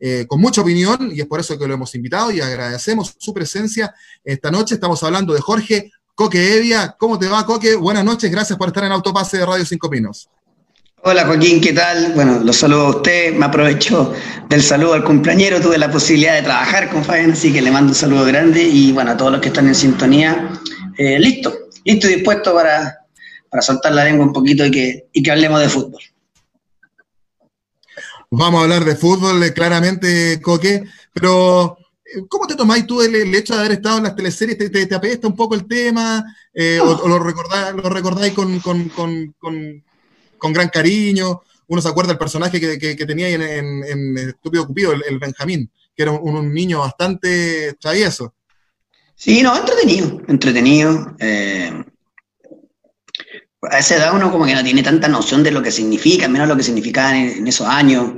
Eh, con mucha opinión y es por eso que lo hemos invitado y agradecemos su presencia esta noche. Estamos hablando de Jorge Coque Evia. ¿Cómo te va, Coque? Buenas noches, gracias por estar en Autopase de Radio Cinco Pinos. Hola Joaquín, ¿qué tal? Bueno, los saludo a usted, me aprovecho del saludo al cumpleañero, tuve la posibilidad de trabajar con Fabián, así que le mando un saludo grande y bueno, a todos los que están en sintonía, eh, listo, listo y dispuesto para, para soltar la lengua un poquito y que, y que hablemos de fútbol. Vamos a hablar de fútbol, eh, claramente, Coque, pero eh, ¿cómo te tomáis tú el, hecho de haber estado en las teleseries? ¿Te, te, apesta un poco el tema? Eh, o, lo, recordáis, lo recordáis con, con, con, con, gran cariño? Uno se acuerda del personaje que, que, tenía en, en, en, Estúpido Cupido, el, Benjamín, que era un, niño bastante travieso. Sí, no, entretenido, entretenido. Eh, a esa edad uno como que no tiene tanta noción de lo que significa, menos lo que significaba en, esos años,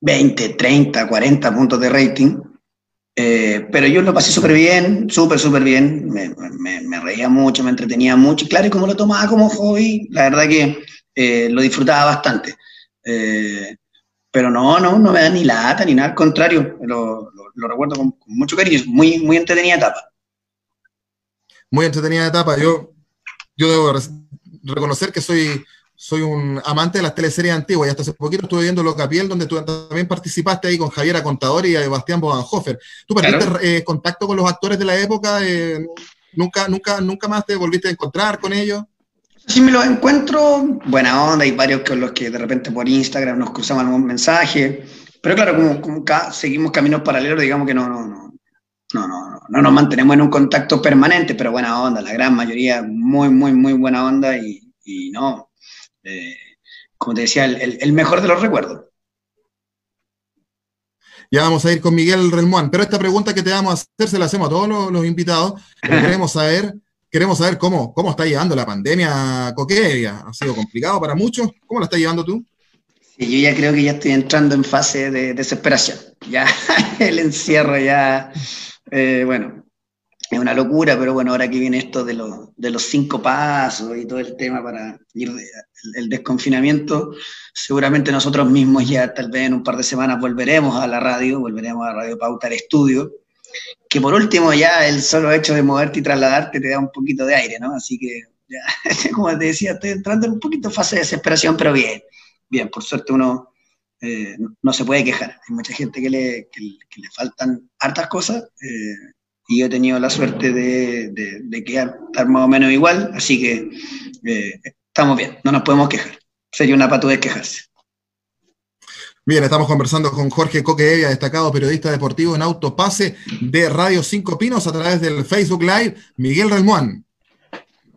20, 30, 40 puntos de rating. Eh, pero yo lo pasé súper bien, súper, súper bien. Me, reía mucho, me entretenía mucho. Claro, y como lo tomaba como hobby, la verdad que eh, lo disfrutaba bastante. Eh, pero no, no, no me da ni lata ni nada, al contrario, lo, recuerdo con, con, mucho cariño. Muy, muy entretenida etapa. Muy entretenida etapa. Yo yo debo reconocer que soy, soy un amante de las teleseries antiguas y hasta hace poquito estuve viendo Locapiel, donde tú también participaste ahí con Javiera Contador y Bastián Bodenhofer. ¿Tú perdiste eh, contacto con los actores de la época? Eh, ¿nunca, nunca, ¿Nunca más te volviste a encontrar con ellos? Sí, me los encuentro, buena onda, hay varios con los que de repente por Instagram nos cruzamos algún mensaje, pero claro, como, como seguimos caminos paralelos, digamos que no, no, no, no, no, no nos mantenemos en un contacto permanente, pero buena onda, la gran mayoría, muy, muy, muy buena onda y, no, eh, como te decía, el, mejor de los recuerdos. Ya vamos a ir con Miguel Relmuán, pero esta pregunta que te vamos a hacer se la hacemos a todos los, invitados. queremos saber, queremos saber cómo, cómo está llevando la pandemia Coquevia. Ha sido complicado para muchos. ¿Cómo la está llevando tú? Sí, yo ya creo que ya estoy entrando en fase de desesperación. Ya el encierro ya eh, bueno, es una locura, pero bueno, ahora que viene esto de, de los cinco pasos y todo el tema para ir el, desconfinamiento, seguramente nosotros mismos ya tal vez en un par de semanas volveremos a la radio, volveremos a Radio Pauta al estudio, que por último ya el solo hecho de moverte y trasladarte te da un poquito de aire, ¿no? Así que ya, como te decía, estoy entrando en un poquito fase de desesperación, pero bien, bien, por suerte uno eh, no se puede quejar. Hay mucha gente que le, le faltan hartas cosas eh, y yo he tenido la suerte de, de, quedar más o menos igual, así que eh, estamos bien, no nos podemos quejar. Sería una de quejarse. Bien, estamos conversando con Jorge Coque Evia, destacado periodista deportivo en Autopase de Radio Cinco Pinos a través del Facebook Live, Miguel Relmuán.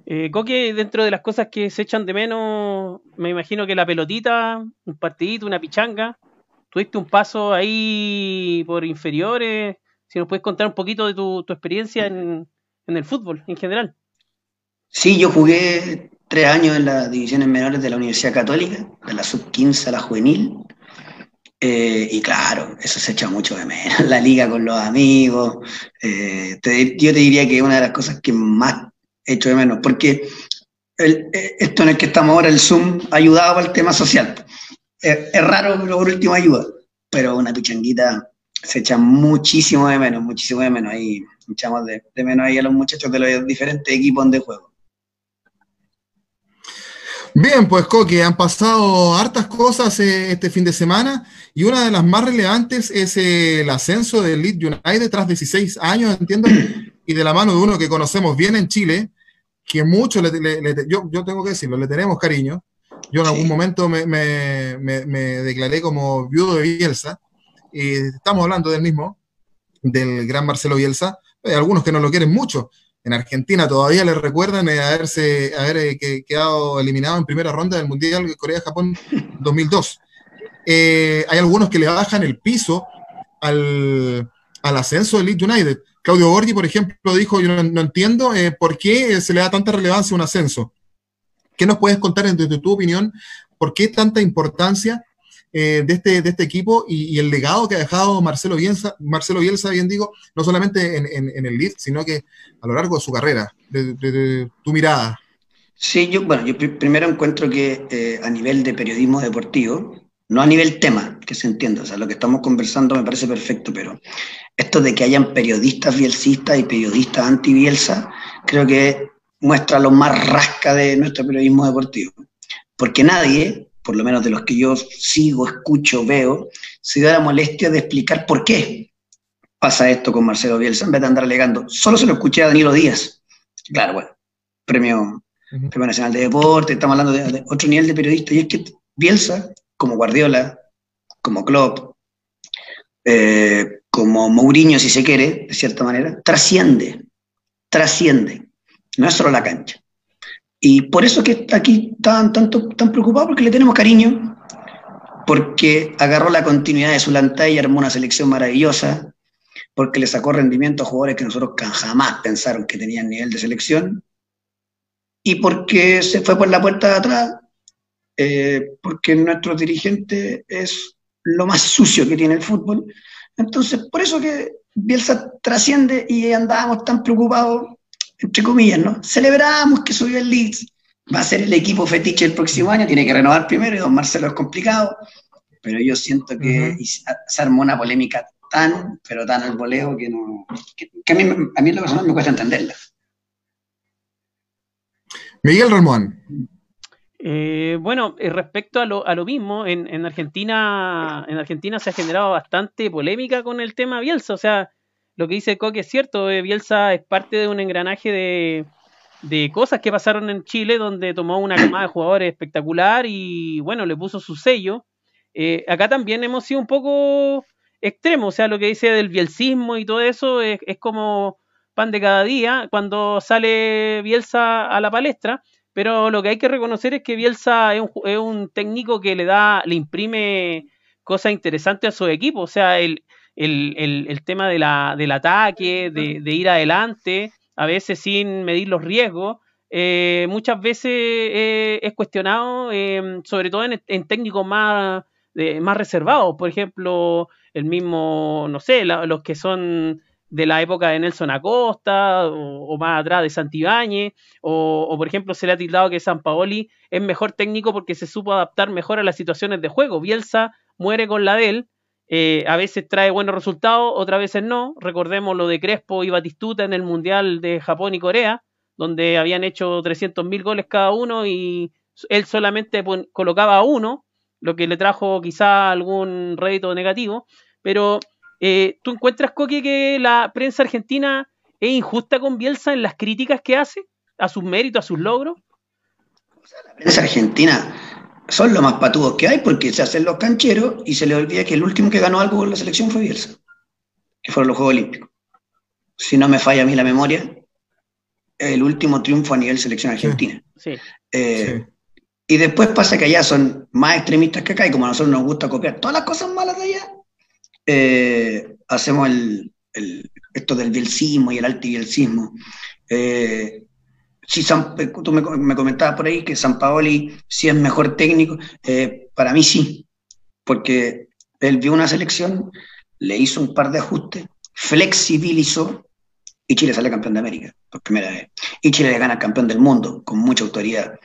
Eh, Coque, dentro de las cosas que se echan de menos, me imagino que la pelotita, un partidito, una pichanga. Tuviste un paso ahí por inferiores. Si nos puedes contar un poquito de tu, experiencia en, el fútbol en general. Sí, yo jugué tres años en las divisiones menores de la Universidad Católica, de la sub-15 a la juvenil. Eh, y claro, eso se echa mucho de menos, la liga con los amigos. Eh, yo te diría que una de las cosas que más hecho de menos, porque el, eh, esto en el que estamos ahora, el Zoom, ha ayudado al tema social. Es, raro, pero por último ayuda, pero una pichanguita se echa muchísimo de menos, muchísimo de menos. Ahí echamos de, menos ahí a los muchachos de los diferentes equipos de juego. Bien, pues Coque, han pasado hartas cosas eh, este fin de semana y una de las más relevantes es el ascenso del Leeds United tras 16 años, entiendo, y de la mano de uno que conocemos bien en Chile, que mucho, le, yo, yo, tengo que decirlo, le tenemos cariño. Yo en algún momento me, me, me, declaré como viudo de Bielsa, y estamos hablando del mismo, del gran Marcelo Bielsa. Hay algunos que no lo quieren mucho. En Argentina todavía le recuerdan eh, haberse, haber eh, quedado eliminado en primera ronda del Mundial de Corea-Japón 2002. Eh, hay algunos que le bajan el piso al, al ascenso del Leeds United. Claudio Borgi, por ejemplo, dijo, yo no, entiendo eh, por qué se le da tanta relevancia a un ascenso. ¿Qué nos puedes contar desde tu opinión? ¿Por qué tanta importancia eh, de, este, de este equipo y, el legado que ha dejado Marcelo Bielsa, Marcelo Bielsa bien digo, no solamente en, el Leeds, sino que a lo largo de su carrera, de, tu mirada? Sí, yo, bueno, yo primero encuentro que eh, a nivel de periodismo deportivo, no a nivel tema, que se entienda, o sea, lo que estamos conversando me parece perfecto, pero esto de que hayan periodistas bielsistas y periodistas anti-bielsa, creo que muestra lo más rasca de nuestro periodismo deportivo. Porque nadie, por lo menos de los que yo sigo, escucho, veo, se da la molestia de explicar por qué pasa esto con Marcelo Bielsa en vez de andar alegando. Solo se lo escuché a Danilo Díaz. Claro, bueno, premio, premio Nacional de Deporte, estamos hablando de, otro nivel de periodista, y es que Bielsa, como Guardiola, como Klopp, eh, como Mourinho, si se quiere, de cierta manera, trasciende, trasciende. No es solo la cancha. Y por eso que aquí están tanto, tan preocupados, porque le tenemos cariño, porque agarró la continuidad de su lantalla y armó una selección maravillosa, porque le sacó rendimiento a jugadores que nosotros jamás pensaron que tenían nivel de selección, y porque se fue por la puerta de atrás, eh, porque nuestro dirigente es lo más sucio que tiene el fútbol. Entonces, por eso que Bielsa trasciende y andábamos tan preocupados, entre comillas, ¿no? Celebramos que subió el Leeds, va a ser el equipo fetiche el próximo año, tiene que renovar primero y don Marcelo es complicado, pero yo siento que se armó una polémica tan, pero tan al voleo que, no, que, a, mí, a mí en lo personal me cuesta entenderla. Miguel Ramón. Eh, bueno, eh, respecto a lo, a lo mismo, en, en, Argentina, en Argentina se ha generado bastante polémica con el tema Bielsa. O sea, lo que dice Coque es cierto, eh, Bielsa es parte de un engranaje de, de cosas que pasaron en Chile, donde tomó una camada de jugadores espectacular y bueno, le puso su sello. acá también hemos sido un poco extremo, o sea, lo que dice del bielcismo y todo eso es, como pan de cada día cuando sale Bielsa a la palestra, pero lo que hay que reconocer es que Bielsa es un, técnico que le da, le imprime cosas interesantes a su equipo, o sea, el, tema de la, del ataque, de, ir adelante, a veces sin medir los riesgos, eh, muchas veces eh, es cuestionado, eh, sobre todo en, técnicos más, más reservados, por ejemplo, el mismo, no sé, los que son de la época de Nelson Acosta o, más atrás de Santibáñez o, por ejemplo se le ha tildado que San Paoli es mejor técnico porque se supo adaptar mejor a las situaciones de juego. Bielsa muere con la de él, eh, a veces trae buenos resultados, otras veces no. Recordemos lo de Crespo y Batistuta en el Mundial de Japón y Corea, donde habían hecho 300.000 goles cada uno y él solamente colocaba uno, lo que le trajo quizá algún rédito negativo. Pero eh, ¿tú encuentras, Coque, que la prensa argentina es injusta con Bielsa en las críticas que hace a sus méritos, a sus logros? la prensa argentina son los más patudos que hay porque se hacen los cancheros y se le olvida que el último que ganó algo con la selección fue Bielsa, que fueron los Juegos Olímpicos. Si no me falla a mí la memoria, el último triunfo a nivel selección argentina. Eh, y después pasa que allá son más extremistas que acá y como a nosotros nos gusta copiar todas las cosas malas de allá, eh, hacemos el, esto del bielcismo y el antibielcismo. Eh, si tú me, comentabas por ahí que San Paoli sí es mejor técnico, eh, para mí sí, porque él vio una selección, le hizo un par de ajustes, flexibilizó y Chile sale campeón de América por primera vez. Y Chile le gana campeón del mundo con mucha autoridad.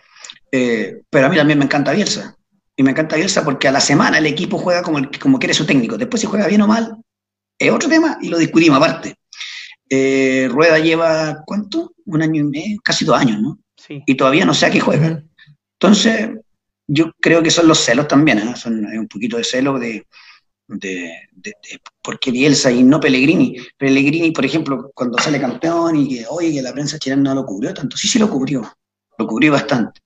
Eh, pero a mí también me encanta Bielsa. Y me encanta Bielsa porque a la semana el equipo juega como, como quiere su técnico. Después si juega bien o mal, es otro tema y lo discutimos aparte. Eh, Rueda lleva, ¿cuánto? Un año y medio, casi dos años, ¿no? Sí. Y todavía no sé a qué juega. Entonces, yo creo que son los celos también, ¿eh? son un poquito de celo de, de, de, por qué Bielsa y no Pellegrini. Pellegrini, por ejemplo, cuando sale campeón y que, oye, que la prensa chilena no lo cubrió tanto, sí, sí lo cubrió, lo cubrió bastante.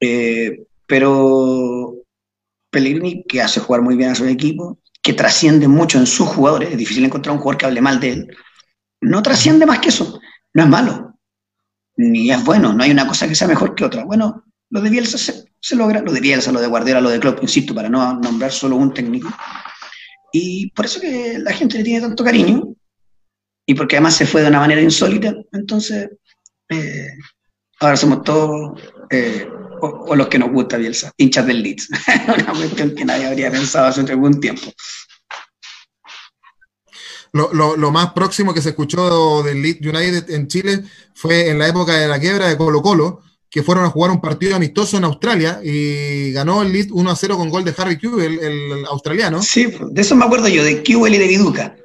Eh, pero Pellegrini, que hace jugar muy bien a su equipo, que trasciende mucho en sus jugadores, es difícil encontrar un jugador que hable mal de él, no trasciende más que eso, no es malo, ni es bueno, no hay una cosa que sea mejor que otra. Bueno, lo de Bielsa se, logra, lo de Bielsa, lo de Guardiola, lo de Klopp, insisto, para no nombrar solo un técnico. Y por eso que la gente le tiene tanto cariño, y porque además se fue de una manera insólita, entonces eh, ahora somos todos eh, o, los que nos gusta Bielsa, hinchas del Leeds. Una cuestión que nadie habría pensado hace algún tiempo. Lo, más próximo que se escuchó del Leeds United en Chile fue en la época de la quiebra de Colo Colo, que fueron a jugar un partido amistoso en Australia y ganó el Leeds 1 a 0 con gol de Harry Q, el, australiano. Sí, de eso me acuerdo yo, de Q y de Viduca.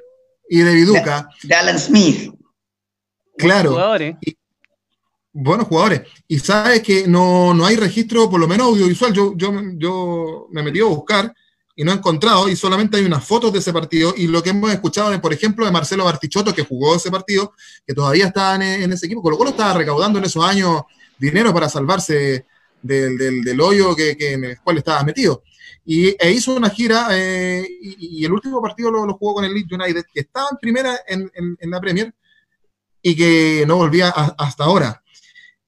Y de Viduca. De, Alan Smith. Claro. Jugadores. Buenos jugadores. Y sabes que no, no, hay registro, por lo menos audiovisual. Yo, yo, yo me metí a buscar y no he encontrado, y solamente hay unas fotos de ese partido, y lo que hemos escuchado, de, por ejemplo, de Marcelo Bartichotto, que jugó ese partido, que todavía estaba en, ese equipo, con lo cual estaba recaudando en esos años dinero para salvarse del, hoyo que, en el cual estaba metido. Y e hizo una gira, eh, y, el último partido lo, jugó con el Leeds United, que estaba en primera en, la Premier, y que no volvía hasta ahora.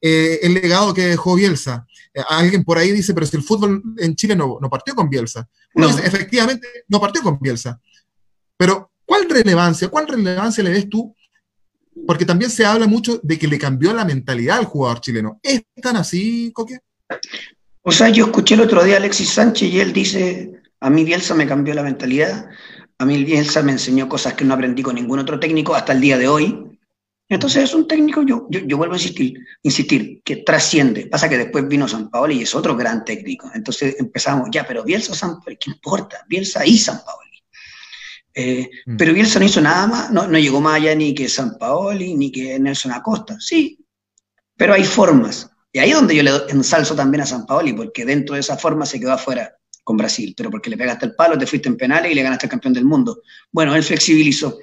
Eh, el legado que dejó Bielsa. Eh, alguien por ahí dice, pero si el fútbol en Chile no, no partió con Bielsa. efectivamente, no partió con Bielsa. Pero, ¿cuál relevancia, cuál relevancia le ves tú? Porque también se habla mucho de que le cambió la mentalidad al jugador chileno. ¿Es tan así, Coque? O sea, yo escuché el otro día a Alexis Sánchez y él dice, a mí Bielsa me cambió la mentalidad, a mí Bielsa me enseñó cosas que no aprendí con ningún otro técnico hasta el día de hoy. Entonces es un técnico, yo, yo, vuelvo a insistir, insistir, que trasciende. Pasa que después vino San Paolo y es otro gran técnico. Entonces empezamos, ya, pero Bielsa o San Paolo, ¿qué importa? Bielsa y San Paolo. Eh, mm. Pero Bielsa no hizo nada más, no, no, llegó más allá ni que San Paoli, ni que Nelson Acosta. Sí, pero hay formas. Y ahí es donde yo le ensalzo también a San Paoli, porque dentro de esa forma se quedó afuera con Brasil, pero porque le pegaste el palo, te fuiste en penales y le ganaste al campeón del mundo. Bueno, él flexibilizó.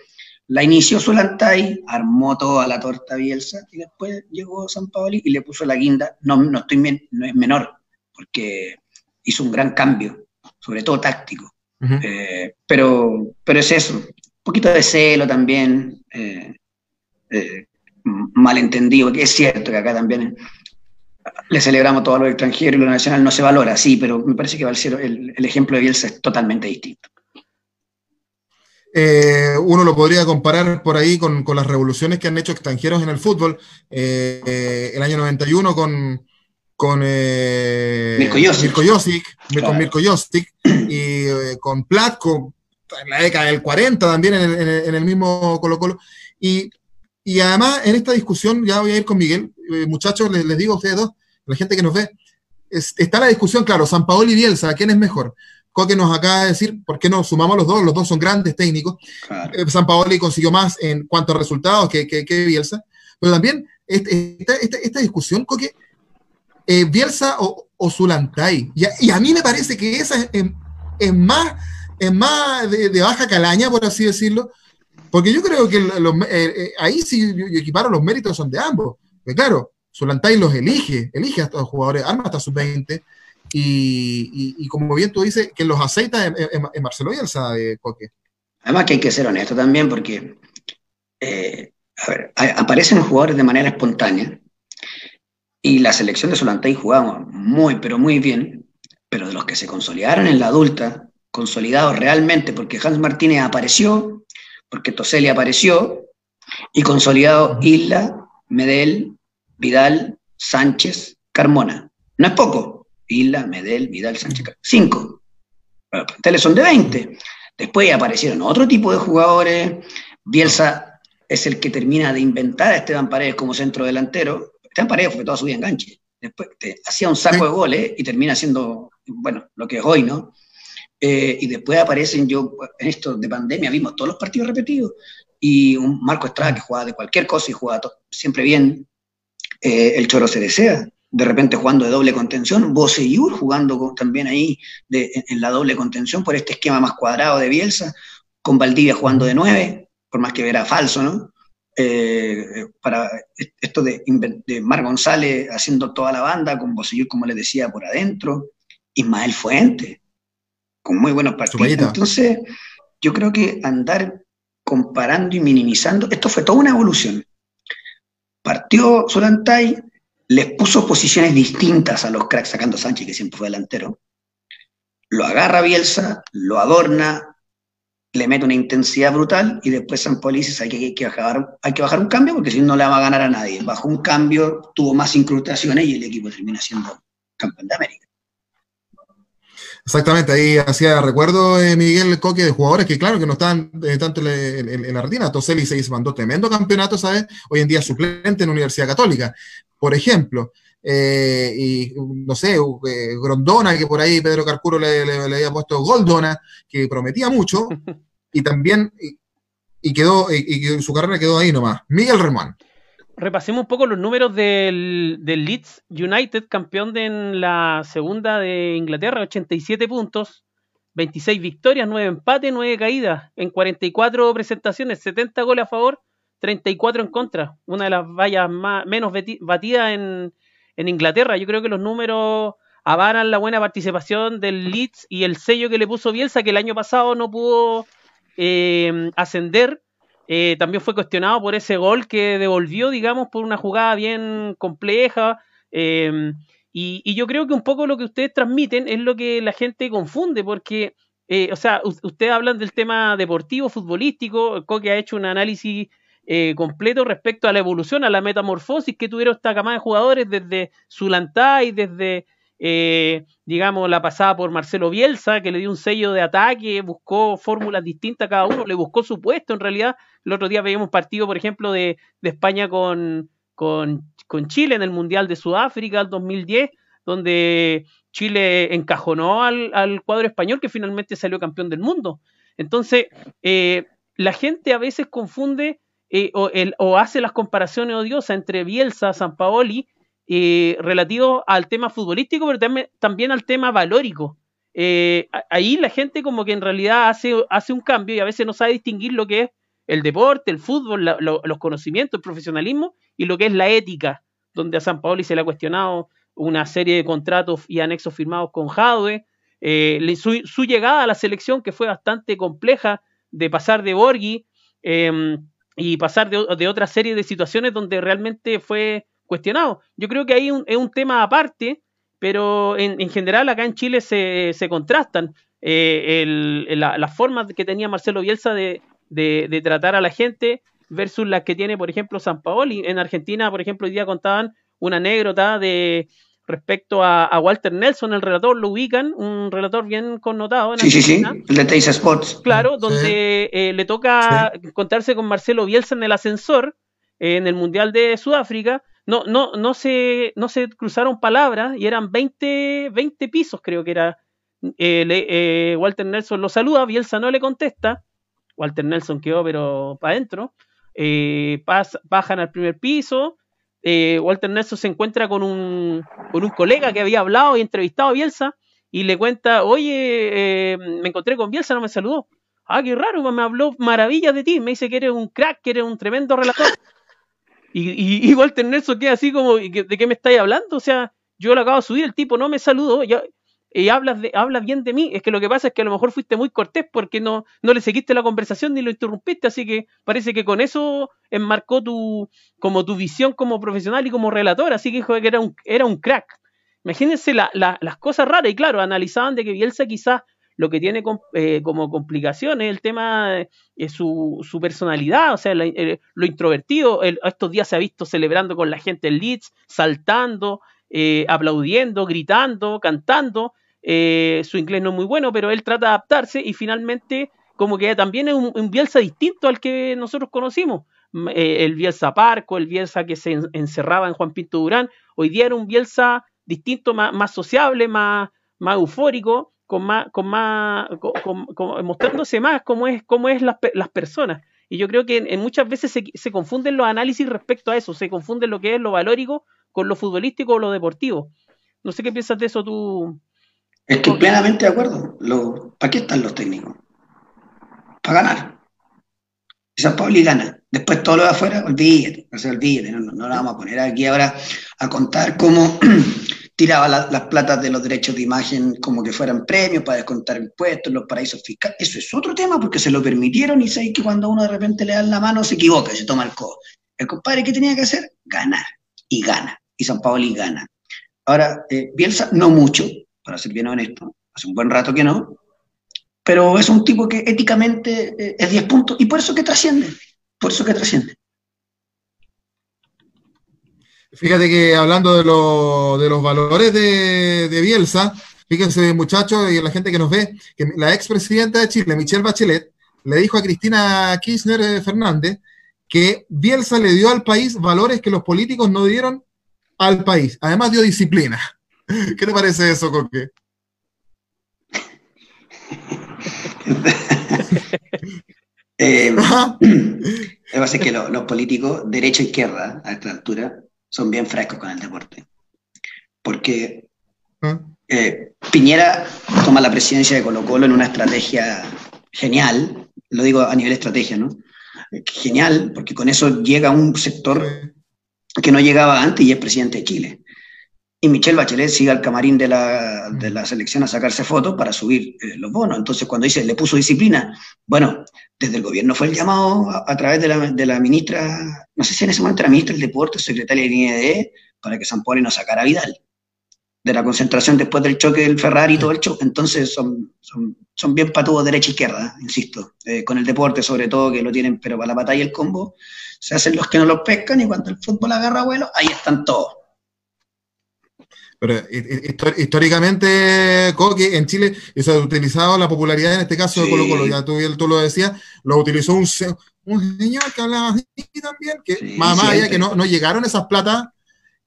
La inició Solantay, armó toda la torta Bielsa y después llegó San Paoli y le puso la guinda. No, no, estoy no es menor, porque hizo un gran cambio, sobre todo táctico. Eh, pero, pero es eso, un poquito de celo también, eh, eh, malentendido, que es cierto que acá también le celebramos todo a los extranjeros y lo nacional no se valora, sí, pero me parece que el, el ejemplo de Bielsa es totalmente distinto. Eh, uno lo podría comparar por ahí con, las revoluciones que han hecho extranjeros en el fútbol. Eh, el año 91 con, con eh, Mirko Josic, con Mirko Josic y con Platko en la década del 40 también en el, mismo Colo Colo. Y, además en esta discusión, ya voy a ir con Miguel, muchachos, les, digo a ustedes dos, la gente que nos ve, está la discusión, claro, San Paolo y Bielsa, ¿quién es mejor? Coque nos acaba de decir, ¿por qué no sumamos los dos? Los dos son grandes técnicos. Eh, San Paoli consiguió más en cuanto a resultados que, que, que Bielsa. Pero también esta, esta, esta, discusión, Coque, eh, Bielsa o, o Zulantay. Y a, mí me parece que esa es, em, más, es más de, baja calaña, por así decirlo. Porque yo creo que eh, eh, ahí sí yo, yo equiparo los méritos son de ambos. Porque claro, Zulantay los elige, elige a estos jugadores, arma hasta sus 20. Y, como bien tú dices, que los aceitas en, en, en Marcelo Bielsa, de eh, Coque. Además que hay que ser honesto también porque eh, aparecen jugadores de manera espontánea y la selección de Solantay jugaba muy, pero muy bien, pero de los que se consolidaron en la adulta, consolidados realmente porque Hans Martínez apareció, porque Toseli apareció y consolidado Isla, Medel, Vidal, Sánchez, Carmona. No es poco, Isla, Medel, Vidal, Sánchez. Cinco. Bueno, los son de 20. Después aparecieron otro tipo de jugadores. Bielsa es el que termina de inventar a Esteban Paredes como centro delantero. Esteban Paredes fue toda su vida enganche. Después hacía un saco de goles y termina siendo, bueno, lo que es hoy, ¿no? Eh, y después aparecen, yo, en esto de pandemia, vimos todos los partidos repetidos. Y un Marco Estrada que jugaba de cualquier cosa y jugaba siempre bien. Eh, el Choro se desea de repente jugando de doble contención, Boseyur jugando también ahí en, la doble contención por este esquema más cuadrado de Bielsa, con Valdivia jugando de nueve, por más que era falso, ¿no? Eh, para esto de, Mar González haciendo toda la banda, con Boseyur, como les decía, por adentro, Ismael Fuente, con muy buenos partidos. Entonces, yo creo que andar comparando y minimizando, esto fue toda una evolución. Partió Solantay, les puso posiciones distintas a los cracks, sacando Sánchez, que siempre fue delantero. Lo agarra Bielsa, lo adorna, le mete una intensidad brutal y después San Poli dice, hay que, hay que, bajar, hay que bajar un cambio porque si no, le va a ganar a nadie. Bajó un cambio, tuvo más incrustaciones y el equipo termina siendo campeón de América. Exactamente, ahí hacía recuerdo eh, Miguel Coque de jugadores que claro que no están eh, tanto en, la rutina. Toseli se mandó tremendo campeonato, ¿sabes? Hoy en día suplente en la Universidad Católica. Por ejemplo, eh, y no sé, eh, Grondona, que por ahí Pedro Carcuro le, había puesto Goldona, que prometía mucho, y también, y, quedó, y, su carrera quedó ahí nomás. Miguel Remón. Repasemos un poco los números del, Leeds United, campeón de en la segunda de Inglaterra, 87 puntos, 26 victorias, 9 empates, 9 caídas, en 44 presentaciones, 70 goles a favor, 34 en contra, una de las vallas más, menos batidas en, en Inglaterra. Yo creo que los números avaran la buena participación del Leeds y el sello que le puso Bielsa, que el año pasado no pudo eh, ascender. Eh, también fue cuestionado por ese gol que devolvió, digamos, por una jugada bien compleja. Eh, y, yo creo que un poco lo que ustedes transmiten es lo que la gente confunde, porque, o sea, ustedes hablan del tema deportivo, futbolístico, Coque ha hecho un análisis eh, completo respecto a la evolución, a la metamorfosis que tuvieron esta camada de jugadores desde y desde, eh, digamos, la pasada por Marcelo Bielsa, que le dio un sello de ataque, buscó fórmulas distintas a cada uno, le buscó su puesto en realidad. El otro día veíamos un partido, por ejemplo, de, España con, con, Chile en el Mundial de Sudáfrica, el 2010, donde Chile encajonó al, al, cuadro español que finalmente salió campeón del mundo. Entonces, eh, la gente a veces confunde eh, o, hace las comparaciones odiosas entre Bielsa, San Paoli, eh, relativo al tema futbolístico, pero también, al tema valórico. Eh, ahí la gente como que en realidad hace, hace un cambio y a veces no sabe distinguir lo que es el deporte, el fútbol, los conocimientos, el profesionalismo y lo que es la ética, donde a San Paoli se le ha cuestionado una serie de contratos y anexos firmados con Jadwe, su, su, llegada a la selección que fue bastante compleja de pasar de Borghi, eh, y pasar de, otra serie de situaciones donde realmente fue cuestionado. Yo creo que ahí es un tema aparte, pero en, general acá en Chile se, contrastan eh, las formas que tenía Marcelo Bielsa de, tratar a la gente versus las que tiene, por ejemplo, San Paoli. En Argentina, por ejemplo, hoy día contaban una anécdota de, respecto a, Walter Nelson, el relator, lo ubican, un relator bien connotado. En sí, sí, sí, el de Teis Sports. Claro, donde eh, le toca contarse con Marcelo Bielsa en el ascensor en el Mundial de Sudáfrica. No, no, no, se, no se cruzaron palabras y eran 20, 20 pisos, creo que era. Eh, eh, Walter Nelson lo saluda, Bielsa no le contesta. Walter Nelson quedó, pero para adentro. bajan al primer piso eh, Walter Nelson se encuentra con un, con un colega que había hablado y entrevistado a Bielsa y le cuenta, oye, eh, me encontré con Bielsa, no me saludó. Ah, qué raro, me habló maravillas de ti, me dice que eres un crack, que eres un tremendo relator. Y, y, Walter Nelson queda así como, ¿de qué me estáis hablando? O sea, yo lo acabo de subir, el tipo no me saludó, y hablas, de, hablas bien de mí. Es que lo que pasa es que a lo mejor fuiste muy cortés porque no, no le seguiste la conversación ni lo interrumpiste, así que parece que con eso enmarcó tu, como tu visión como profesional y como relator, así que dijo que era un, era un crack. Imagínense las cosas raras, y claro, analizaban de que Bielsa quizás lo que tiene eh, como complicación es el tema de su, su, personalidad, o sea, eh, lo introvertido. estos días se ha visto celebrando con la gente en Leeds, saltando, eh, aplaudiendo, gritando, cantando. Eh, su inglés no es muy bueno, pero él trata de adaptarse y finalmente como que también es un, Bielsa distinto al que nosotros conocimos. Eh, el Bielsa Parco, el Bielsa que se encerraba en Juan Pinto Durán, hoy día era un Bielsa distinto, más, sociable, más, más eufórico, con más, con más, mostrándose más cómo es, cómo es las, las personas. Y yo creo que en, muchas veces se, se, confunden los análisis respecto a eso, se confunden lo que es lo valórico con lo futbolístico o lo deportivo. No sé qué piensas de eso tú. Estoy plenamente de acuerdo. ¿Para qué están los técnicos? Para ganar. Y San Pablo y gana. Después todo lo de afuera, olvídate, no se no, no, vamos a poner aquí ahora a contar cómo tiraba las platas de los derechos de imagen como que fueran premios para descontar impuestos, los paraísos fiscales. Eso es otro tema porque se lo permitieron y sé que cuando uno de repente le da la mano se equivoca, se toma el codo. El compadre, ¿qué tenía que hacer? Ganar. Y gana. Y San Paoli gana. Ahora, eh, Bielsa, no mucho, para ser bien honesto, hace un buen rato que no, pero es un tipo que éticamente eh, es 10 puntos y por eso que trasciende, por eso que trasciende. Fíjate que hablando de, los valores de, Bielsa, fíjense muchachos y la gente que nos ve, que la expresidenta de Chile, Michelle Bachelet, le dijo a Cristina Kirchner eh, Fernández que Bielsa le dio al país valores que los políticos no dieron al país. Además dio disciplina. ¿Qué te parece eso, Coque? eh, lo que pasa es que los, políticos, derecha e izquierda, a esta altura, son bien frescos con el deporte. Porque ¿Ah? eh, Piñera toma la presidencia de Colo Colo en una estrategia genial, lo digo a nivel estrategia, ¿no? Genial, porque con eso llega un sector que no llegaba antes y es presidente de Chile. Y Michelle Bachelet sigue al camarín de la, de la selección a sacarse fotos para subir eh, los bonos. Entonces, cuando dice, le puso disciplina, bueno, desde el gobierno fue el llamado a, través de la, de la, ministra, no sé si en ese momento era ministra del Deporte, secretaria de INED, para que San Poli no sacara a Vidal de la concentración después del choque del Ferrari y todo el choque. Entonces, son, son, son bien patudos derecha e izquierda, insisto, eh, con el deporte sobre todo, que lo tienen, pero para la batalla y el combo, se hacen los que no los pescan y cuando el fútbol agarra vuelo, ahí están todos. Pero eh, eh, históricamente, Coque, en Chile, se ha utilizado la popularidad en este caso de Colo Colo, ya tú, tú, lo decías, lo utilizó un, un señor que hablaba así también, que más, allá que no, no, llegaron esas platas.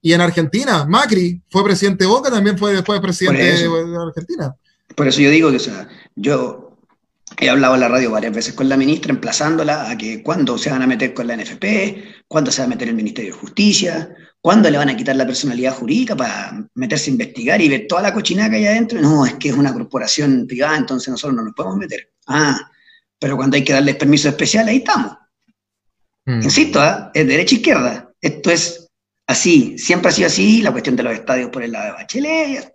Y en Argentina, Macri fue presidente de Boca, también fue después presidente de Argentina. Por eso yo digo que, o sea, yo he hablado en la radio varias veces con la ministra, emplazándola a que cuándo se van a meter con la NFP, cuándo se va a meter el Ministerio de Justicia, ¿Cuándo le van a quitar la personalidad jurídica para meterse a investigar y ver toda la cochinada que hay adentro? No, es que es una corporación privada, entonces nosotros no nos podemos meter. Ah, pero cuando hay que darles permiso especial, ahí estamos. Mm. Insisto, ¿eh? es derecha-izquierda. Esto es así, siempre ha sido así, la cuestión de los estadios por el lado de Bachelet,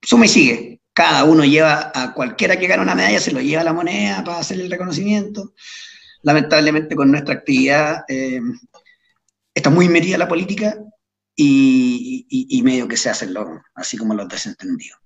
suma y sigue. Cada uno lleva a cualquiera que gane una medalla, se lo lleva la moneda para hacer el reconocimiento. Lamentablemente con nuestra actividad eh, está muy metida la política y, medio que se hacen así como los desentendidos.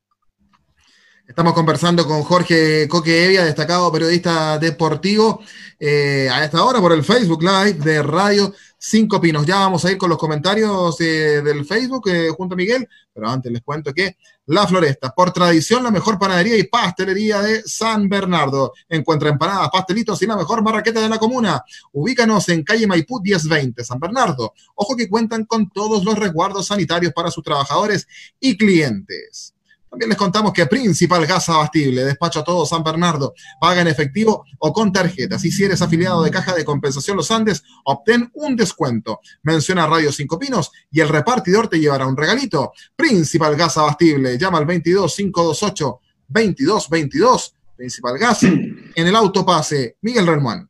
Estamos conversando con Jorge Coque Evia, destacado periodista deportivo, eh, a esta hora por el Facebook Live de Radio Cinco Pinos. Ya vamos a ir con los comentarios eh, del Facebook eh, junto a Miguel, pero antes les cuento que La Floresta, por tradición, la mejor panadería y pastelería de San Bernardo. Encuentra empanadas, pastelitos y la mejor marraqueta de la comuna. Ubícanos en calle Maipú 1020, San Bernardo. Ojo que cuentan con todos los resguardos sanitarios para sus trabajadores y clientes. También les contamos que Principal Gas Abastible, despacho a todo San Bernardo, paga en efectivo o con tarjetas. Y si eres afiliado de Caja de Compensación Los Andes, obtén un descuento. Menciona Radio Cinco Pinos y el repartidor te llevará un regalito. Principal Gas Abastible, llama al 22 528 2222. Principal Gas en el autopase. Miguel Relmuán.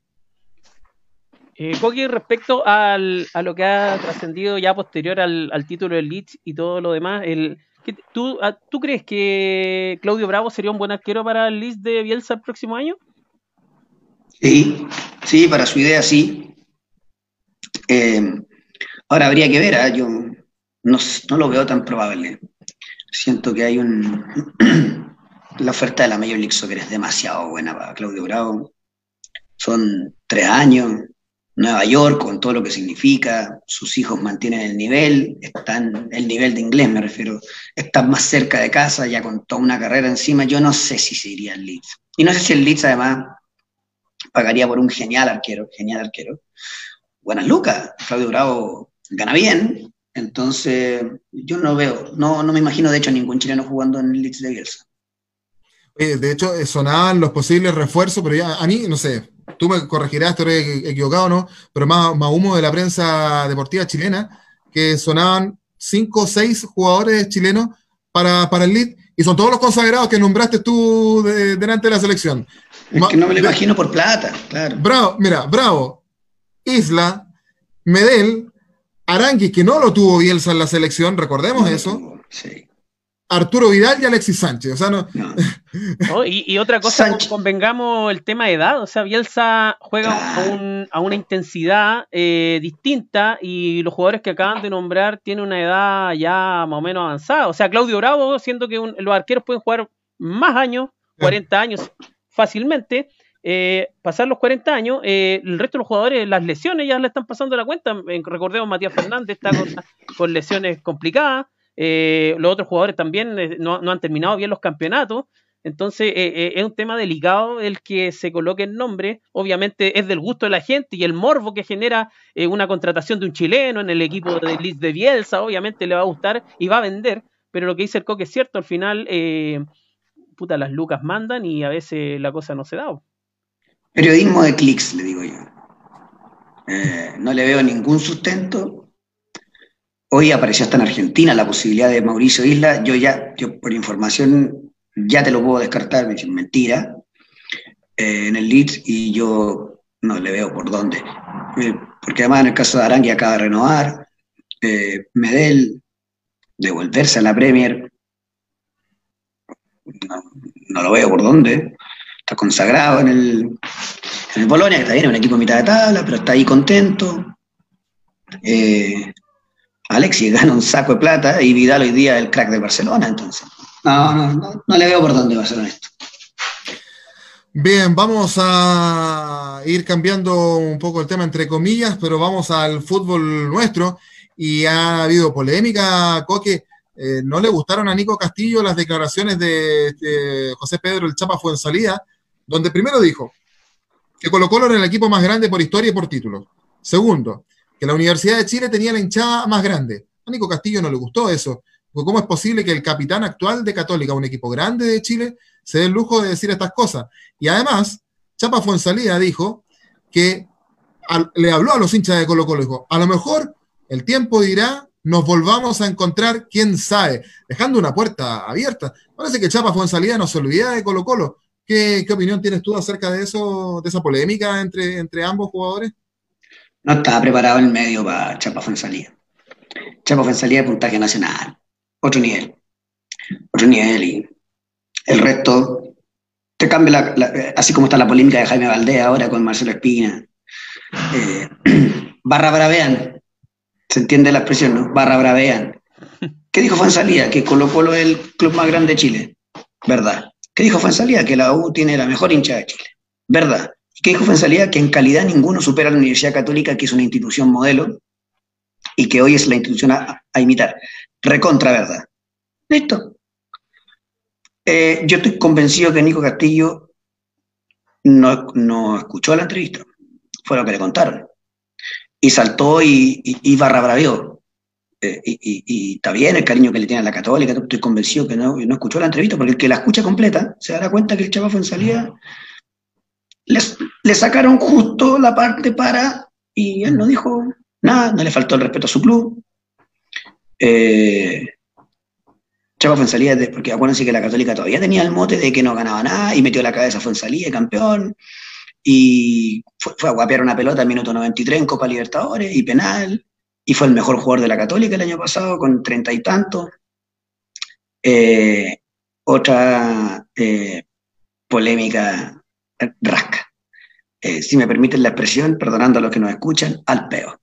Eh, Coqui, respecto a lo que ha trascendido ya posterior al, al título del Leeds y todo lo demás, el, ¿Tú, ah, ¿Tú crees que Claudio Bravo sería un buen arquero para el list de Bielsa el próximo año? Sí, sí, para su idea sí. Eh, ahora habría que ver, ¿ah? yo no, lo veo tan probable. Siento que hay un. la oferta de la Major League es demasiado buena para Claudio Bravo. Son tres años, Nueva York, con todo lo que significa, sus hijos mantienen el nivel, están, el nivel de inglés me refiero, están más cerca de casa, ya con toda una carrera encima, yo no sé si se iría al Leeds. Y no sé si el Leeds además pagaría por un genial arquero, genial arquero. Buenas lucas, Claudio Bravo gana bien, entonces yo no veo, no, no me imagino de hecho ningún chileno jugando en el Leeds de Bielsa. De hecho, sonaban los posibles refuerzos, pero ya a mí, no sé, tú me corregirás, estoy equivocado, ¿no? Pero más, más humo de la prensa deportiva chilena, que sonaban cinco o seis jugadores chilenos para, para el lead, y son todos los consagrados que nombraste tú delante de la selección. Es que no me lo imagino por plata, claro. Bravo, mira, Bravo, Isla, Medel, Aranguis, que no lo tuvo Bielsa en la selección, recordemos eso. Sí. Arturo Vidal y Alexis Sánchez. O sea, no. y, otra cosa, convengamos el tema de edad. O sea, Bielsa juega a, una intensidad eh, distinta y los jugadores que acaban de nombrar tienen una edad ya más o menos avanzada. O sea, Claudio Bravo, siento que los arqueros pueden jugar más años, 40 años fácilmente. Eh, pasar los 40 años, eh, el resto de los jugadores, las lesiones ya le están pasando la cuenta. Recordemos, Matías Fernández está con lesiones complicadas. Eh, los otros jugadores también eh, no, han terminado bien los campeonatos. Entonces, eh, es un tema delicado el que se coloque el nombre. Obviamente es del gusto de la gente y el morbo que genera una contratación de un chileno en el equipo de Liz de Bielsa, obviamente le va a gustar y va a vender. Pero lo que dice el Coque es cierto, al final, puta, las lucas mandan y a veces la cosa no se da. Periodismo de clics, le digo yo. no le veo ningún sustento. Hoy apareció hasta en Argentina la posibilidad de Mauricio Isla. Yo ya, yo por información ya te lo puedo descartar, me dicen mentira, eh, en el Leeds y yo no le veo por dónde. Eh, porque además en el caso de Arangui acaba de renovar, eh, Medel, devolverse a la Premier, no, lo veo por dónde. Está consagrado en el, en el Bolonia, que está bien, es un equipo mitad de tabla, pero está ahí contento. Alexis gana un saco de plata y Vidal hoy día el crack de Barcelona, entonces. No, no, no, le veo por dónde va a ser honesto. Bien, vamos a ir cambiando un poco el tema entre comillas, pero vamos al fútbol nuestro. Y ha habido polémica, Coque. Eh, no le gustaron a Nico Castillo las declaraciones de, José Pedro el Chapa salida, donde primero dijo que Colo Colo era el equipo más grande por historia y por títulos. Segundo, que la Universidad de Chile tenía la hinchada más grande. A Nico Castillo no le gustó eso. ¿Cómo es posible que el capitán actual de Católica, un equipo grande de Chile, se dé el lujo de decir estas cosas? Y además, Chapa Fuensalida dijo que le habló a los hinchas de Colo Colo, dijo, a lo mejor el tiempo dirá, nos volvamos a encontrar, quién sabe, dejando una puerta abierta. Parece que Chapa Fuensalida no se olvida de Colo Colo. ¿Qué, opinión tienes tú acerca de eso, de esa polémica entre, entre ambos jugadores? No estaba preparado el medio para Chapa Fuensalida. Chapa Fuensalida de puntaje nacional otro nivel. Otro nivel y el resto te cambia, así como está la polémica de Jaime Valdés ahora con Marcelo Espina. Eh, barra bravean, se entiende la expresión, ¿no? Barra bravean. ¿Qué dijo Fansalía? Que Colo Colo es el club más grande de Chile. ¿Verdad? ¿Qué dijo Fansalía? Que la U tiene la mejor hincha de Chile. ¿Verdad? ¿Qué dijo Fansalía? Que en calidad ninguno supera a la Universidad Católica, que es una institución modelo y que hoy es la institución a imitar recontra verdad. Listo. Eh, yo estoy convencido que Nico Castillo no, escuchó la entrevista. Fue lo que le contaron. Y saltó y, y, barra bravió. Eh, y, está bien el cariño que le tiene a la católica, estoy convencido que no, no escuchó la entrevista, porque el que la escucha completa se dará cuenta que el chaval fue. Le sacaron justo la parte para, y él no dijo nada, no le faltó el respeto a su club, eh, Chapa Fuensalía, porque acuérdense que la Católica todavía tenía el mote de que no ganaba nada y metió la cabeza Fuensalía, campeón, y fue, a guapear una pelota en minuto 93 en Copa Libertadores y penal, y fue el mejor jugador de la Católica el año pasado con treinta y tanto. Eh, otra eh, polémica rasca. Eh, si me permiten la expresión, perdonando a los que nos escuchan, al peo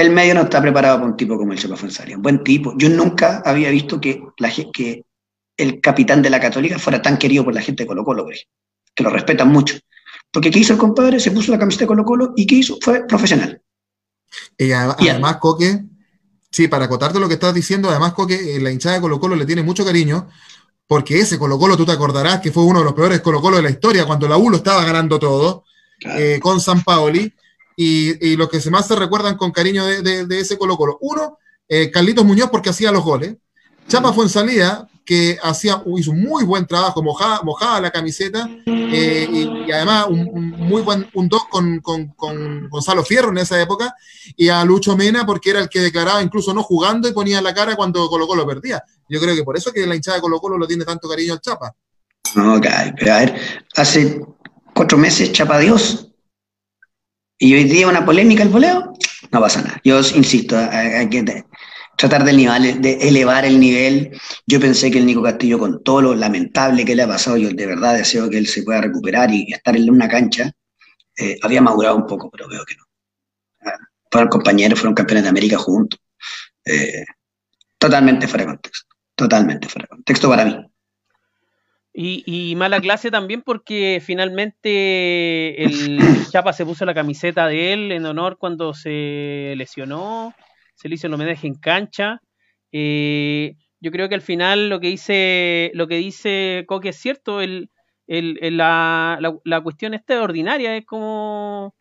el medio no está preparado para un tipo como el Chepa Fonsalia. Un buen tipo. Yo nunca había visto que, la, que el capitán de la Católica fuera tan querido por la gente de Colo Colo, que lo respetan mucho. Porque ¿qué hizo el compadre? Se puso la camiseta de Colo Colo y ¿qué hizo? Fue profesional. y además, Coque, sí, para acotarte lo que estás diciendo, además, Coque, eh, la hinchada de Colo Colo le tiene mucho cariño, porque ese Colo Colo, tú te acordarás que fue uno de los peores Colo Colo de la historia, cuando la U lo estaba ganando todo, eh, con San Paoli y, los que se más se recuerdan con cariño de, ese Colo Colo. Uno, eh, Carlitos Muñoz porque hacía los goles. Chapa fue en salida, que hacía, hizo un muy buen trabajo, mojaba, mojaba la camiseta eh, y, además un, muy buen un dos con, Gonzalo Fierro en esa época y a Lucho Mena porque era el que declaraba incluso no jugando y ponía la cara cuando Colo Colo perdía. Yo creo que por eso que la hinchada de Colo Colo lo tiene tanto cariño al Chapa. Ok, pero a ver, hace cuatro meses Chapa Dios y hoy día una polémica el voleo, no pasa nada. Yo insisto, hay que tratar de, nivel, de elevar el nivel. Yo pensé que el Nico Castillo, con todo lo lamentable que le ha pasado, yo de verdad deseo que él se pueda recuperar y estar en una cancha, eh, había madurado un poco, pero veo que no. Ah, fueron compañeros, fueron campeones de América juntos. Eh, totalmente fuera de contexto. Totalmente fuera de contexto para mí. Y, mala clase también porque finalmente el Chapa se puso la camiseta de él en honor cuando se lesionó, se le hizo el homenaje en cancha. Eh, yo creo que al final lo que dice, lo que dice Coque es cierto, el, la, la, cuestión esta ordinaria, es como,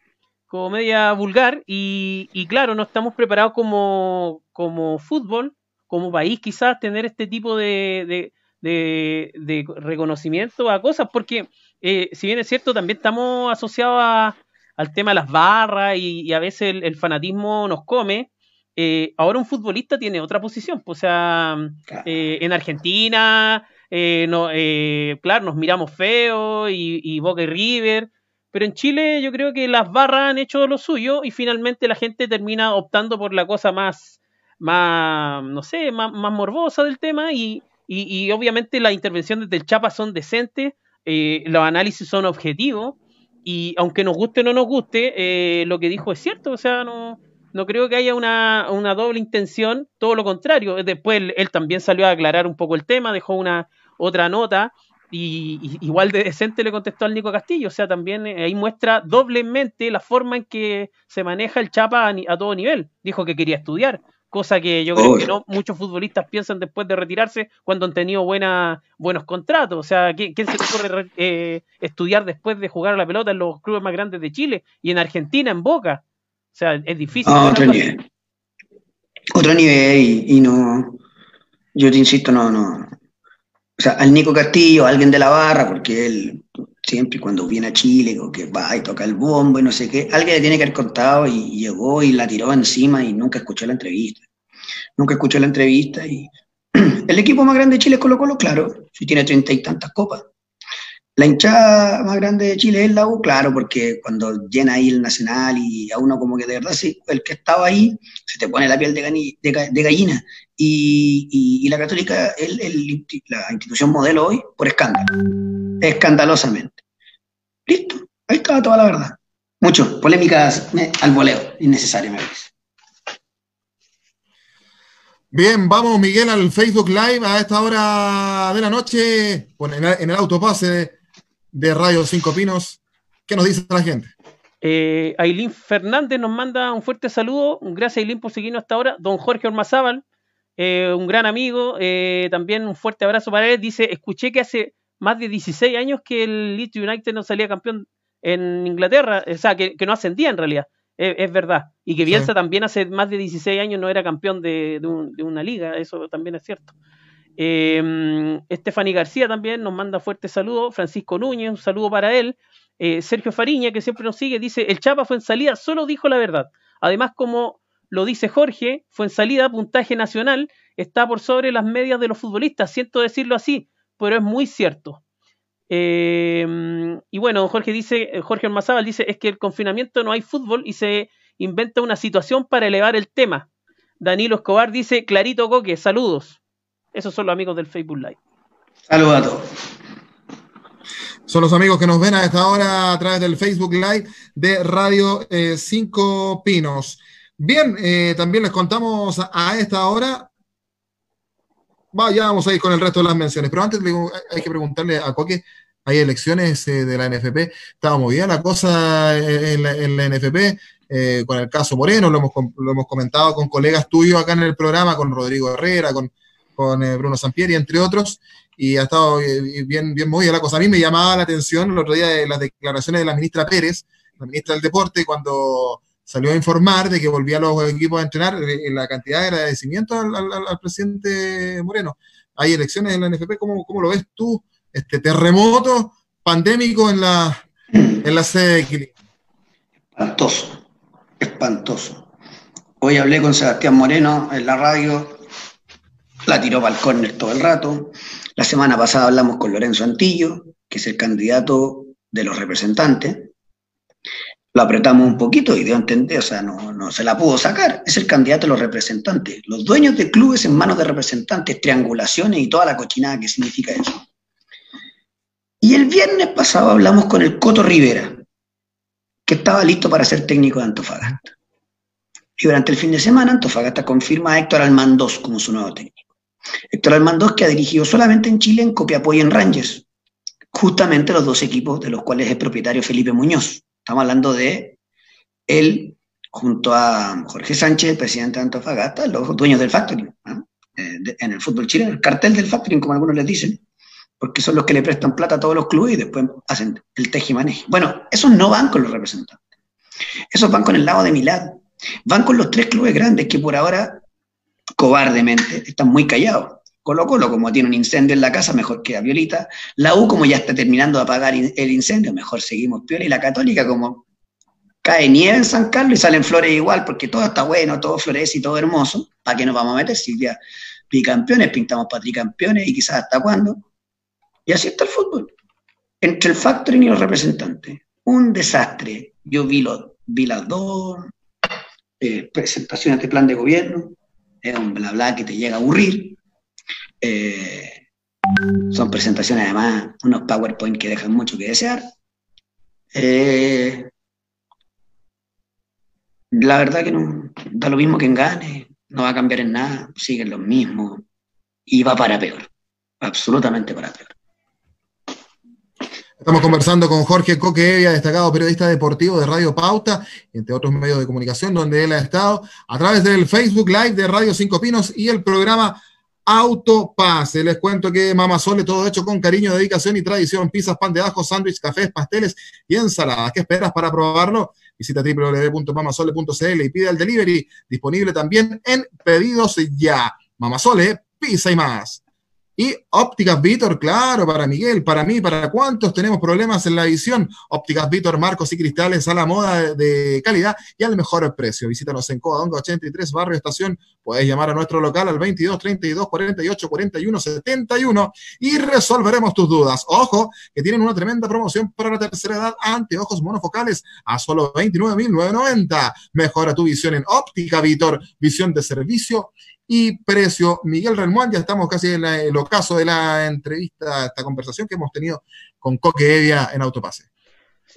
como media vulgar y, y claro, no estamos preparados como, como fútbol, como país quizás tener este tipo de, de, de, reconocimiento a cosas, porque eh, si bien es cierto, también estamos asociados al tema de las barras y, a veces el, fanatismo nos come. Eh, ahora un futbolista tiene otra posición, pues, o sea, eh, en Argentina, no, claro, nos miramos feo y, y Boca y River, pero en Chile yo creo que las barras han hecho lo suyo y finalmente la gente termina optando por la cosa más, más no sé, más, más morbosa del tema y, y, obviamente las intervenciones del Chapa son decentes, eh, los análisis son objetivos y aunque nos guste o no nos guste, eh, lo que dijo es cierto, o sea, no, no creo que haya una, una doble intención, todo lo contrario. Después él, también salió a aclarar un poco el tema, dejó una otra nota y, igual de decente le contestó al Nico Castillo, o sea, también eh, ahí muestra doblemente la forma en que se maneja el Chapa a todo nivel. Dijo que quería estudiar, cosa que yo creo que no muchos futbolistas piensan después de retirarse cuando han tenido buena, buenos contratos. O sea, ¿quién, se le ocurre eh, estudiar después de jugar a la pelota en los clubes más grandes de Chile y en Argentina, en Boca? O sea, es difícil. Ah, otro nivel. Otro nivel y, no, yo te insisto, no, no. O sea, al Nico Castillo, alguien de la barra, porque él siempre cuando viene a Chile, o que va y toca el bombo y no sé qué, alguien le tiene que haber contado y llegó y la tiró encima y nunca escuchó la entrevista. Nunca escuchó la entrevista y el equipo más grande de Chile es Colo Colo, claro, si tiene treinta y tantas copas. La hinchada más grande de Chile es la U, claro, porque cuando llena ahí el Nacional y a uno como que de verdad, sí, el que estaba ahí, se te pone la piel de, gallina. Y, la Católica es la institución modelo hoy por escándalo, escandalosamente. Listo, ahí estaba toda la verdad. Mucho, polémicas al voleo, innecesario me parece. Bien, vamos Miguel al Facebook Live a esta hora de la noche, en el autopase de Radio Cinco Pinos. ¿Qué nos dice la gente? Eh, Ailín Fernández nos manda un fuerte saludo. Gracias Ailín por seguirnos hasta ahora. Don Jorge Ormazábal, eh, un gran amigo, eh, también un fuerte abrazo para él. Dice, escuché que hace más de 16 años que el Leeds United no salía campeón en Inglaterra, o sea, que, no ascendía en realidad, es, verdad. Y que Bielsa también hace más de 16 años no era campeón de, una liga, eso también es cierto. Eh, Estefany García también nos manda fuerte saludo, Francisco Núñez, un saludo para él. Eh, Sergio Fariña, que siempre nos sigue, dice, el Chapa fue en salida, solo dijo la verdad. Además, como lo dice Jorge, fue en salida, puntaje nacional, está por sobre las medias de los futbolistas, siento decirlo así, pero es muy cierto. Em, y bueno, Jorge dice, Jorge Almazábal dice, es que el confinamiento no hay fútbol y se inventa una situación para elevar el tema. Danilo Escobar dice, clarito Coque, saludos. Esos son los amigos del Facebook Live. Saludos a todos. Son los amigos que nos ven a esta hora a través del Facebook Live de Radio 5 eh, Pinos. Bien, eh, también les contamos a esta hora ya vamos a ir con el resto de las menciones, pero antes hay que preguntarle a Coque, hay elecciones eh, de la NFP, estaba movida la cosa en la, NFP, eh, con el caso Moreno, lo hemos, lo hemos, comentado con colegas tuyos acá en el programa, con Rodrigo Herrera, con, con eh, Bruno Sampieri, entre otros, y ha estado bien, bien movida la cosa. A mí me llamaba la atención el otro día de las declaraciones de la ministra Pérez, la ministra del Deporte, cuando salió a informar de que volvía a los equipos a entrenar en eh, la cantidad de agradecimiento al, presidente Moreno. Hay elecciones en la NFP, ¿cómo, cómo lo ves tú? Este terremoto pandémico en la, en la sede de Equilibrio. Espantoso, espantoso. Hoy hablé con Sebastián Moreno en la radio, la tiró para el córner todo el rato. La semana pasada hablamos con Lorenzo Antillo, que es el candidato de los representantes, lo apretamos un poquito y dio a entender, o sea, no, no se la pudo sacar. Es el candidato de los representantes. Los dueños de clubes en manos de representantes, triangulaciones y toda la cochinada que significa eso. Y el viernes pasado hablamos con el Coto Rivera, que estaba listo para ser técnico de Antofagasta. Y durante el fin de semana, Antofagasta confirma a Héctor Almandós como su nuevo técnico. Héctor Almandós, que ha dirigido solamente en Chile, en Copiapó y en Rangers, justamente los dos equipos de los cuales es propietario Felipe Muñoz. Estamos hablando de él junto a Jorge Sánchez, presidente de Antofagasta, los dueños del Factory. en el fútbol chileno, el cartel del factoring, como algunos les dicen, porque son los que le prestan plata a todos los clubes y después hacen el tejimaneje. Bueno, esos no van con los representantes. Esos van con el lado de Milad. Van con los tres clubes grandes que por ahora, cobardemente, están muy callados. Colo Colo, como tiene un incendio en la casa, mejor queda Violita. La U, como ya está terminando de apagar el incendio, mejor seguimos Piola. Y la Católica, como cae nieve en San Carlos y salen flores igual, porque todo está bueno, todo florece y todo hermoso. ¿Para qué nos vamos a meter si ya bicampeones, pintamos para y quizás hasta cuándo? Y así está el fútbol. Entre el factoring y los representantes. Un desastre. Yo vi, vi las dos eh, presentaciones de plan de gobierno. Es un bla bla que te llega a aburrir. Eh, son presentaciones además, unos PowerPoint que dejan mucho que desear. Eh, la verdad que no, da lo mismo que gane, no va a cambiar en nada, siguen los mismos y va para peor, absolutamente para peor. Estamos conversando con Jorge Coque Evia, destacado periodista deportivo de Radio Pauta, entre otros medios de comunicación donde él ha estado, a través del Facebook Live de Radio Cinco Pinos y el programa Autopase. Les cuento que Mama Sole, todo hecho con cariño, dedicación y tradición. Pizzas, pan de ajo, sándwich, cafés, pasteles y ensaladas. ¿Qué esperas para probarlo? Visita www.mamasole.cl y pide el delivery. Disponible también en pedidos ya. Mamasole, pizza y más. Y ópticas Vitor, claro, para Miguel, para mí, para cuántos tenemos problemas en la visión. Ópticas Vitor, marcos y cristales a la moda de calidad y al mejor precio. Visítanos en Covadonga 83, Barrio Estación. Puedes llamar a nuestro local al 22 32 48 41 71 y resolveremos tus dudas. Ojo, que tienen una tremenda promoción para la tercera edad anteojos monofocales a solo 29.990. Mejora tu visión en Óptica Vitor, visión de servicio y precio. Miguel Renmuán, ya estamos casi en el ocaso de la entrevista, esta conversación que hemos tenido con Coque Evia en Autopase.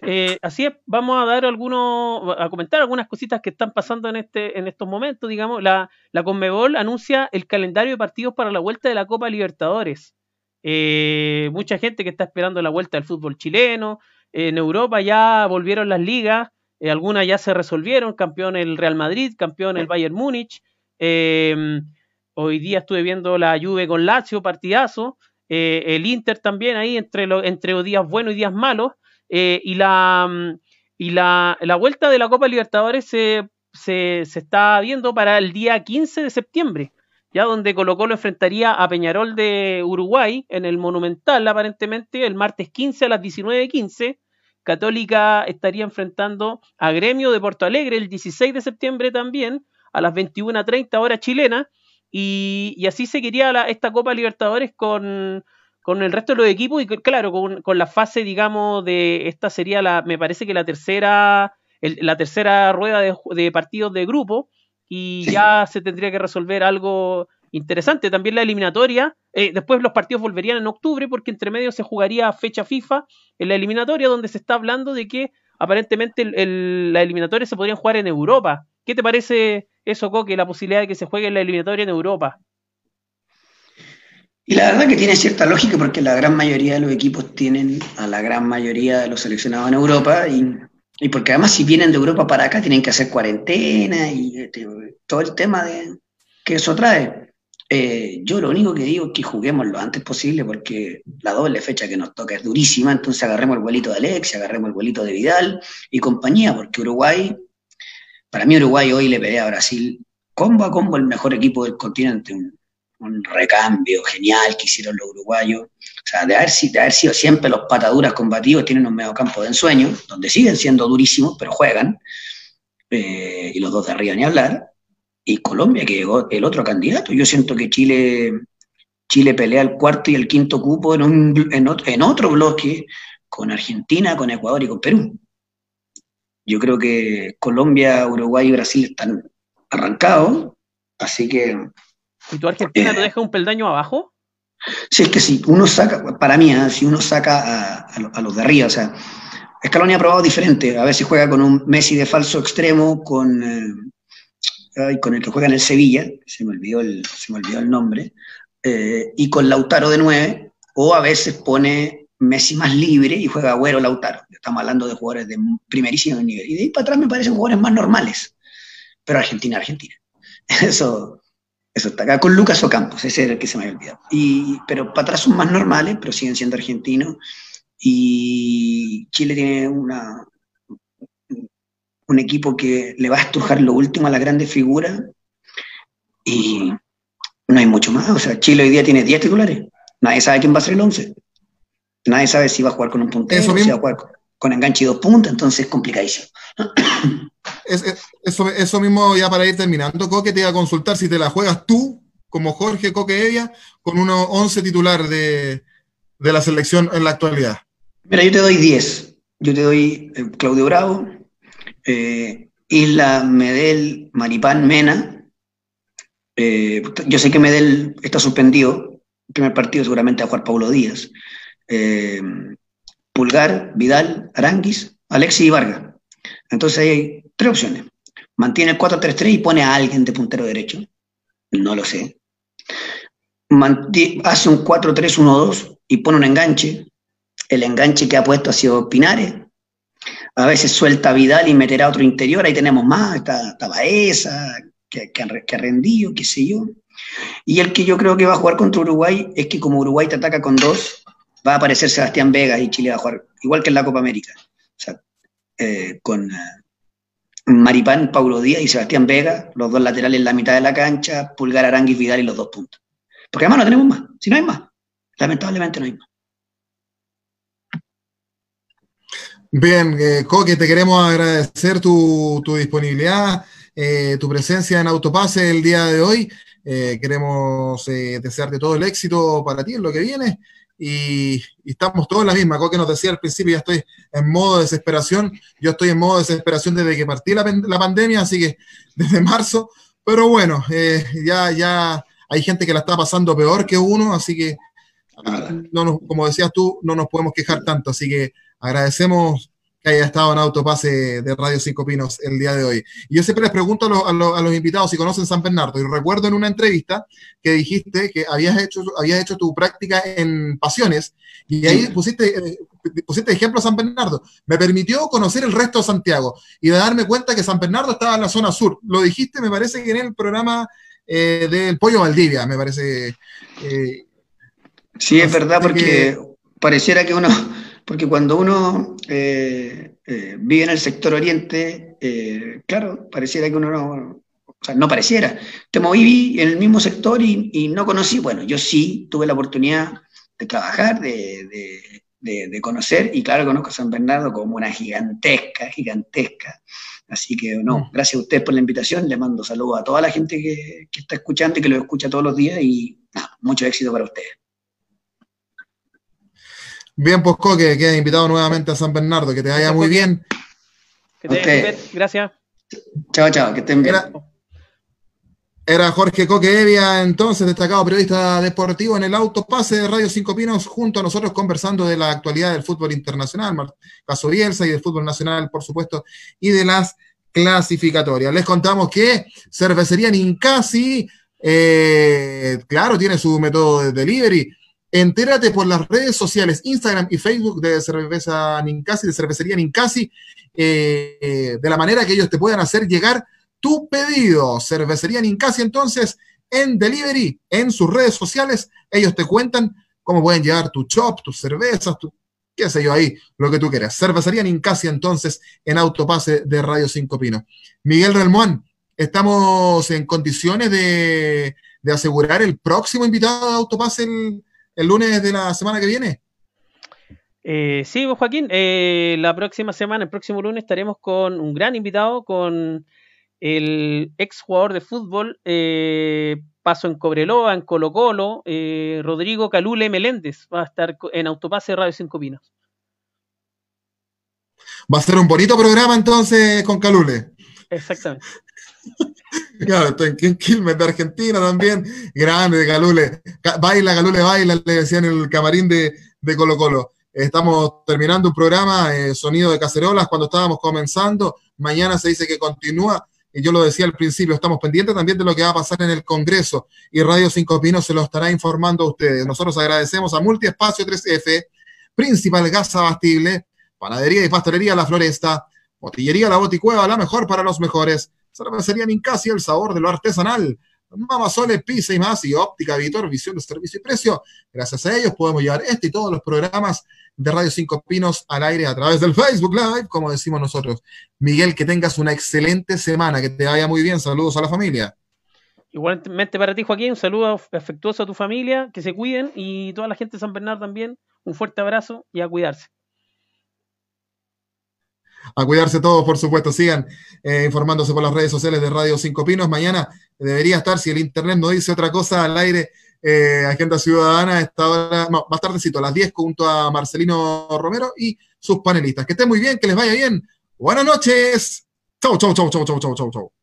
Eh, así es, vamos a dar algunos, a comentar algunas cositas que están pasando en este, en estos momentos, digamos. La, la Conmebol anuncia el calendario de partidos para la vuelta de la Copa Libertadores. Eh, mucha gente que está esperando la vuelta del fútbol chileno. en Europa ya volvieron las ligas, eh, algunas ya se resolvieron, campeón el Real Madrid, campeón el Bayern Múnich, Em, hoy día estuve viendo la Juve con Lazio, partidazo. Eh, el Inter también ahí entre, entre días buenos y días malos. Eh, y la, mm, y la, la, vuelta de la Copa Libertadores se, se, está viendo para el día 15 de septiembre, ya donde Colo Colo enfrentaría a Peñarol de Uruguay en el Monumental, aparentemente, el martes 15 a las 19.15. Católica estaría enfrentando a Gremio de Porto Alegre el 16 de septiembre también a las 21.30 horas chilena y, y, así seguiría la, esta Copa Libertadores con, con, el resto de los equipos y claro, con, con, la fase, digamos, de esta sería la, me parece que la tercera, el, la tercera rueda de, de, partidos de grupo y ya se tendría que resolver algo interesante. También la eliminatoria, eh, después los partidos volverían en octubre porque entre medio se jugaría fecha FIFA en la eliminatoria donde se está hablando de que aparentemente el, el, la eliminatoria se podrían jugar en Europa. ¿Qué te parece eso, Coque, la posibilidad de que se juegue en la eliminatoria en Europa. Y la verdad que tiene cierta lógica porque la gran mayoría de los equipos tienen a la gran mayoría de los seleccionados en Europa y, y porque además si vienen de Europa para acá tienen que hacer cuarentena y este, todo el tema de, que eso trae. Eh, yo lo único que digo es que juguemos lo antes posible porque la doble fecha que nos toca es durísima, entonces agarremos el vuelito de Alex, agarremos el vuelito de Vidal y compañía, porque Uruguay para mí Uruguay hoy le pelea a Brasil combo a combo el mejor equipo del continente, un, recambio genial que hicieron los uruguayos. O sea, de haber, de haber sido siempre los pataduras combativos, tienen un mediocampo de ensueño, donde siguen siendo durísimos, pero juegan. Eh, y los dos de arriba ni hablar. Y Colombia, que llegó el otro candidato. Yo siento que Chile, Chile pelea el cuarto y el quinto cupo en, un, en, otro, en otro bloque con Argentina, con Ecuador y con Perú. Yo creo que Colombia, Uruguay y Brasil están arrancados, así que... ¿Y tu Argentina te eh, deja un peldaño abajo? Sí, es que si uno saca, para mí, ¿eh? si uno saca a, los de arriba, o sea, Scaloni ha probado diferente, a veces juega con un Messi de falso extremo, con, eh, con el que juega en el Sevilla, se me olvidó el, se me olvidó el nombre, y con Lautaro de nueve, o a veces pone Messi más libre y juega Agüero Lautaro. Estamos hablando de jugadores de primerísimo nivel. Y de ahí para atrás me parecen jugadores más normales. Pero Argentina, Argentina. Eso, Eso está acá con Lucas Ocampos, ese era el que se me había olvidado. Y, pero para atrás son más normales, pero siguen siendo argentinos. Y Chile tiene una, un equipo que le va a estrujar lo último a la grande figura y no hay mucho más. O sea, Chile hoy día tiene 10 titulares. Nadie sabe quién va a ser el 11. Nadie sabe si va a jugar con un puntero, si va a jugar con, enganche y dos puntas, entonces es complicadísimo. eso, eso mismo ya para ir terminando, Coque, te iba a consultar si te la juegas tú, como Jorge Coque Evia, con unos 11 titular de, de la selección en la actualidad. Mira, yo te doy 10. Yo te doy eh, Claudio Bravo, eh, Isla, Medel, Maripán, Mena. Eh, yo sé que Medel está suspendido. El primer partido seguramente a jugar Paulo Díaz. Eh, Pulgar, Vidal, Aranguis, Alexis y Vargas. Entonces hay tres opciones. Mantiene el 4-3-3 y pone a alguien de puntero derecho. No lo sé. hace un 4-3-1-2 y pone un enganche. El enganche que ha puesto ha sido Pinares, a veces suelta Vidal y meterá otro interior, ahí tenemos más, está, Baeza, que, que, ha rendido, qué sé yo. Y el que yo creo que va a jugar contra Uruguay es que como Uruguay te ataca con dos, va a aparecer Sebastián Vega y Chile va a jugar igual que en la Copa América. Eh, con eh, Maripán, Paulo Díaz y Sebastián Vega, los dos laterales en la mitad de la cancha, Pulgar, Aranguis, Vidal y los dos puntos. Porque además no tenemos más, si no hay más. Lamentablemente no hay más. Bien, eh, Coque, te queremos agradecer tu, disponibilidad, eh, tu presencia en Autopase el día de hoy. Queremos desearte todo el éxito para ti en lo que viene. Y, estamos todos en la misma. Coque nos decía al principio, ya estoy en modo de desesperación. Yo estoy en modo de desesperación desde que partí la, pandemia, así que desde marzo. Pero bueno, ya, ya hay gente que la está pasando peor que uno, así que, no como decías tú, no nos podemos quejar tanto. Así que Agradecemos que haya estado en Autopase de Radio Cinco Pinos el día de hoy. Y yo siempre les pregunto a, los invitados si conocen San Bernardo. Y recuerdo en una entrevista que dijiste que habías hecho, habías hecho tu práctica en Pasiones y ahí pusiste, eh, pusiste ejemplo a San Bernardo. Me permitió conocer el resto de Santiago y de darme cuenta que San Bernardo estaba en la zona sur. Lo dijiste, me parece que en el programa eh, del Pollo Valdivia, me parece. Eh, sí, es verdad, porque pareciera que uno porque cuando uno eh, eh, vive en el sector oriente, eh, claro, pareciera que uno no, o sea, no pareciera. Te moví en el mismo sector y, no conocí, bueno, yo sí tuve la oportunidad de trabajar, de, conocer, y claro, conozco a San Bernardo como una gigantesca, gigantesca. Así que, no, mm. gracias a ustedes por la invitación, le mando saludos a toda la gente que, que está escuchando y que lo escucha todos los días y mucho éxito para ustedes. Bien, pues que queda invitado nuevamente a San Bernardo, que te vaya muy bien. Que te bien, gracias. Chao, chao, que estén bien. Era, Jorge Coque Evia, entonces destacado periodista deportivo en el autopase de Radio Cinco Pinos, junto a nosotros conversando de la actualidad del fútbol internacional, caso Bielsa y del fútbol nacional, por supuesto, y de las clasificatorias. Les contamos que Cervecería Nincasi, eh, claro, tiene su método de delivery Entérate por las redes sociales, Instagram y Facebook de Cerveza Nincasi, de Cervecería Nincasi, eh, de la manera que ellos te puedan hacer llegar tu pedido. Cervecería Nincasi, entonces, en delivery, en sus redes sociales, ellos te cuentan cómo pueden llevar tu chop, tus cervezas, tu, qué sé yo ahí, lo que tú quieras. Cervecería Nincasi, entonces, en Autopase de Radio Cinco Pino. Miguel Relmuán, estamos en condiciones de, de asegurar el próximo invitado de Autopase el el lunes de la semana que viene. Eh, sí, pues, Joaquín, eh, la próxima semana, el próximo lunes, estaremos con un gran invitado, con el ex jugador de fútbol, eh, paso en Cobreloa, en Colo Colo, Rodrigo Calule Meléndez, va a estar en Autopase Radio Cinco Pinos. Va a ser un bonito programa entonces con Calule. Exactamente. Claro, estoy en Quilmes de Argentina también. Grande, Calule. Baila, Calule, baila, le decían en el camarín de, Colo Colo. Estamos terminando un programa, eh, Sonido de Cacerolas, cuando estábamos comenzando. Mañana se dice que continúa. Y yo lo decía al principio, estamos pendientes también de lo que va a pasar en el Congreso. Y Radio Cinco Pinos se lo estará informando a ustedes. Nosotros agradecemos a Multiespacio 3F, Principal Gas Abastible, Panadería y Pastelería La Floresta, Botillería La Boticueva, la mejor para los mejores Cervecería Nincasi, el sabor de lo artesanal. Mamasoles, Pisa y más, y Óptica Vitor, visión de servicio y precio. Gracias a ellos podemos llevar este y todos los programas de Radio Cinco Pinos al aire a través del Facebook Live, como decimos nosotros. Miguel, que tengas una excelente semana, que te vaya muy bien. Saludos a la familia. Igualmente para ti, Joaquín, un saludo afectuoso a tu familia, que se cuiden y toda la gente de San Bernardo también. Un fuerte abrazo y a cuidarse a cuidarse todos, por supuesto. Sigan eh, informándose por las redes sociales de Radio Cinco Pinos. Mañana debería estar, si el internet no dice otra cosa, al aire eh, Agenda Ciudadana. Esta hora, más tardecito, a las 10, junto a Marcelino Romero y sus panelistas. Que estén muy bien, que les vaya bien. Buenas noches. Chau, chau, chau, chau, chau, chau, chau, chau.